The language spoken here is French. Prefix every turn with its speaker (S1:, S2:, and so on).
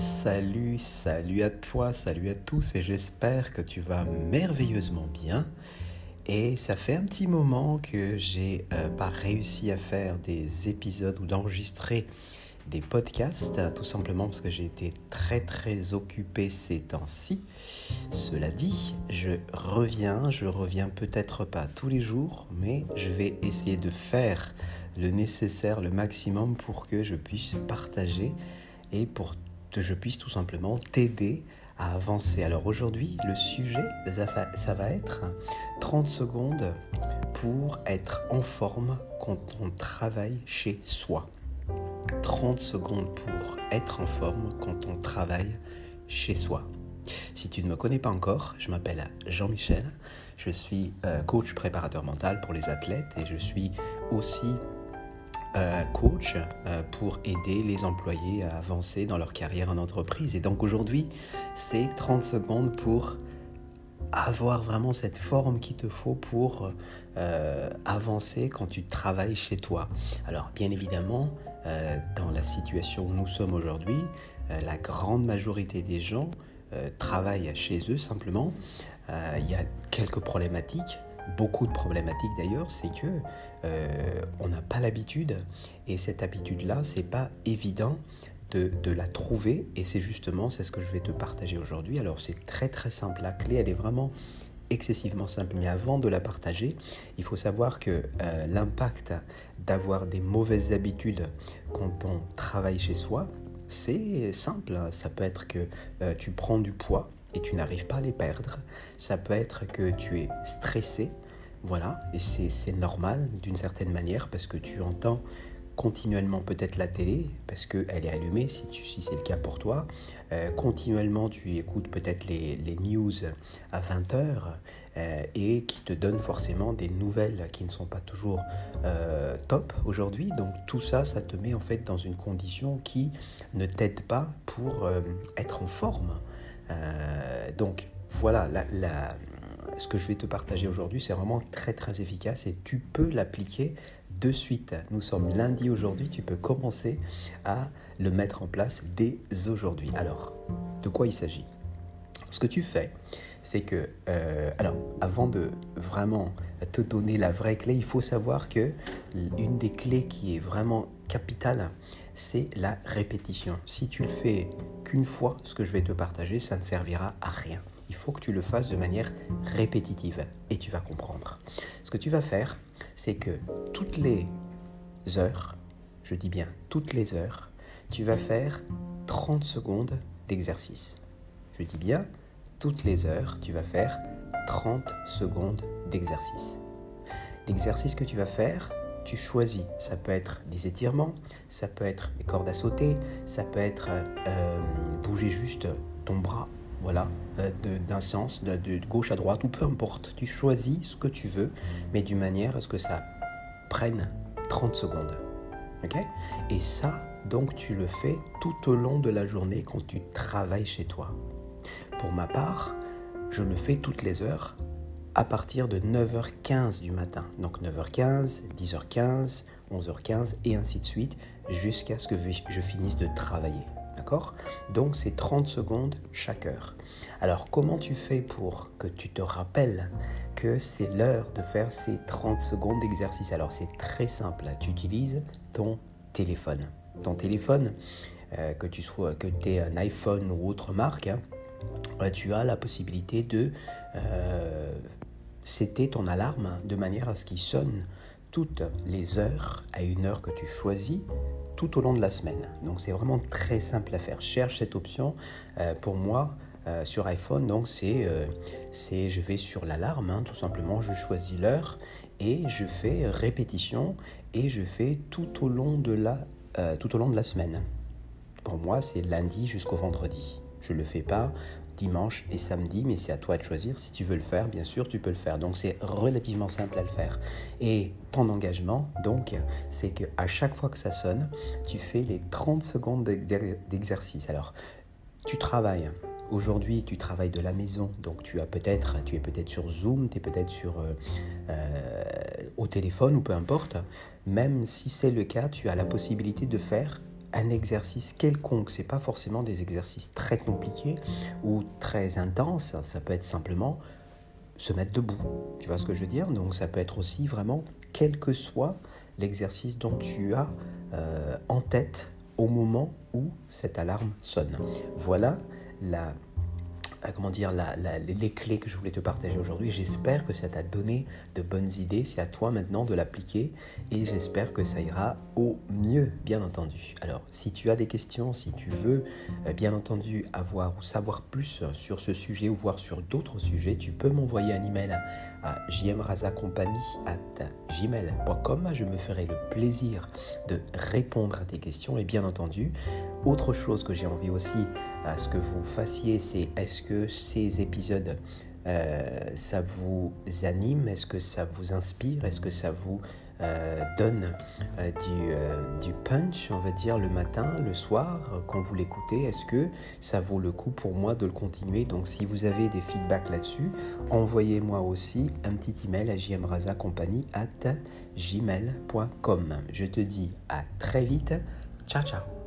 S1: Salut, salut à toi, salut à tous et j'espère que tu vas merveilleusement bien. Et ça fait un petit moment que j'ai euh, pas réussi à faire des épisodes ou d'enregistrer des podcasts, tout simplement parce que j'ai été très très occupé ces temps-ci. Cela dit, je reviens, je reviens peut-être pas tous les jours, mais je vais essayer de faire le nécessaire, le maximum pour que je puisse partager et pour que je puisse tout simplement t'aider à avancer. Alors aujourd'hui, le sujet, ça va être 30 secondes pour être en forme quand on travaille chez soi. 30 secondes pour être en forme quand on travaille chez soi. Si tu ne me connais pas encore, je m'appelle Jean-Michel, je suis euh, coach préparateur mental pour les athlètes et je suis aussi euh, coach euh, pour aider les employés à avancer dans leur carrière en entreprise. Et donc aujourd'hui, c'est 30 secondes pour avoir vraiment cette forme qu'il te faut pour euh, avancer quand tu travailles chez toi. Alors bien évidemment, dans la situation où nous sommes aujourd'hui, la grande majorité des gens travaillent chez eux simplement. Il y a quelques problématiques beaucoup de problématiques d'ailleurs, c'est que euh, on n'a pas l'habitude et cette habitude-là, c'est pas évident de, la trouver et c'est justement c'est ce que je vais te partager aujourd'hui. Alors c'est très très simple, la clé elle est vraiment excessivement simple, mais avant de la partager, il faut savoir que euh, l'impact d'avoir des mauvaises habitudes quand on travaille chez soi, c'est simple. Ça peut être que euh, tu prends du poids, et tu n'arrives pas à les perdre. Ça peut être que tu es stressé, voilà, et c'est normal d'une certaine manière parce que tu entends continuellement peut-être la télé parce qu'elle est allumée si, c'est le cas pour toi. Euh, continuellement tu écoutes peut-être les, les, news à 20h euh, et qui te donnent forcément des nouvelles qui ne sont pas toujours euh, top aujourd'hui. Donc tout ça, ça te met en fait dans une condition qui ne t'aide pas pour être en forme. Euh, donc voilà, ce que je vais te partager aujourd'hui, c'est vraiment très très efficace et tu peux l'appliquer de suite. Nous sommes lundi aujourd'hui, tu peux commencer à le mettre en place dès aujourd'hui. Alors, de quoi il s'agit? Ce que tu fais, c'est que, euh, alors, avant de vraiment te donner la vraie clé, il faut savoir que une des clés qui est vraiment capitale, c'est la répétition. Si tu le fais qu'une fois, ce que je vais te partager, ça ne servira à rien. Il faut que tu le fasses de manière répétitive et tu vas comprendre. Ce que tu vas faire, c'est que toutes les heures, je dis bien toutes les heures, tu vas faire 30 secondes d'exercice. Je dis bien toutes les heures, tu vas faire 30 secondes d'exercice. L'exercice que tu vas faire, tu choisis. Ça peut être des étirements, ça peut être des cordes à sauter, ça peut être euh, bouger juste ton bras, voilà, euh, d'un sens, de, de, gauche à droite, ou peu importe. Tu choisis ce que tu veux, mais d'une manière à ce que ça prenne 30 secondes. ok? Et ça, donc, tu le fais tout au long de la journée quand tu travailles chez toi. Pour ma part, je le fais toutes les heures à partir de 9h15 du matin. Donc 9h15, 10h15, 11h15 et ainsi de suite jusqu'à ce que je finisse de travailler. D'accord? Donc c'est 30 secondes chaque heure. Alors comment tu fais pour que tu te rappelles que c'est l'heure de faire ces 30 secondes d'exercice? Alors c'est très simple. Tu utilises ton téléphone. Ton téléphone, euh, que tu sois que tu aies un iPhone ou autre marque, hein, euh, tu as la possibilité de euh, c'était ton alarme de manière à ce qu'il sonne toutes les heures à une heure que tu choisis tout au long de la semaine. Donc c'est vraiment très simple à faire. Cherche cette option. Euh, pour moi, euh, sur iPhone, donc c'est, euh, c'est je vais sur l'alarme, hein, tout simplement, je choisis l'heure et je fais répétition et je fais tout au long de la, tout au long de la semaine. Pour moi, c'est lundi jusqu'au vendredi. Je ne le fais pas dimanche et samedi, mais c'est à toi de choisir. Si tu veux le faire, bien sûr, tu peux le faire. Donc c'est relativement simple à le faire. Et ton engagement, donc, c'est que à chaque fois que ça sonne, tu fais les 30 secondes d'exercice. Alors, tu travailles. Aujourd'hui, tu travailles de la maison, donc tu as peut-être, tu es peut-être sur Zoom, tu es peut-être sur euh, euh, au téléphone ou peu importe. Même si c'est le cas, tu as la possibilité de faire un exercice quelconque. C'est pas forcément des exercices très compliqués ou très intenses. Ça peut être simplement se mettre debout. Tu vois ce que je veux dire? Donc ça peut être aussi vraiment quel que soit l'exercice dont tu as euh, en tête au moment où cette alarme sonne. Voilà la comment dire, les clés que je voulais te partager aujourd'hui. J'espère que ça t'a donné de bonnes idées. C'est à toi maintenant de l'appliquer et j'espère que ça ira au mieux, bien entendu. Alors, si tu as des questions, si tu veux, euh, bien entendu, avoir ou savoir plus sur ce sujet ou voir sur d'autres sujets, tu peux m'envoyer un email à, à. Je me ferai le plaisir de répondre à tes questions et bien entendu, autre chose que j'ai envie aussi à ce que vous fassiez, c'est est-ce que ces épisodes, euh, ça vous anime Est-ce que ça vous inspire Est-ce que ça vous euh, donne euh, du, du, punch, on va dire, le matin, le soir, quand vous l'écoutez? Est-ce que ça vaut le coup pour moi de le continuer? Donc si vous avez des feedbacks là-dessus, envoyez-moi aussi un petit email à jmrazacompagnie at gmail.com. Je te dis à très vite. Ciao ciao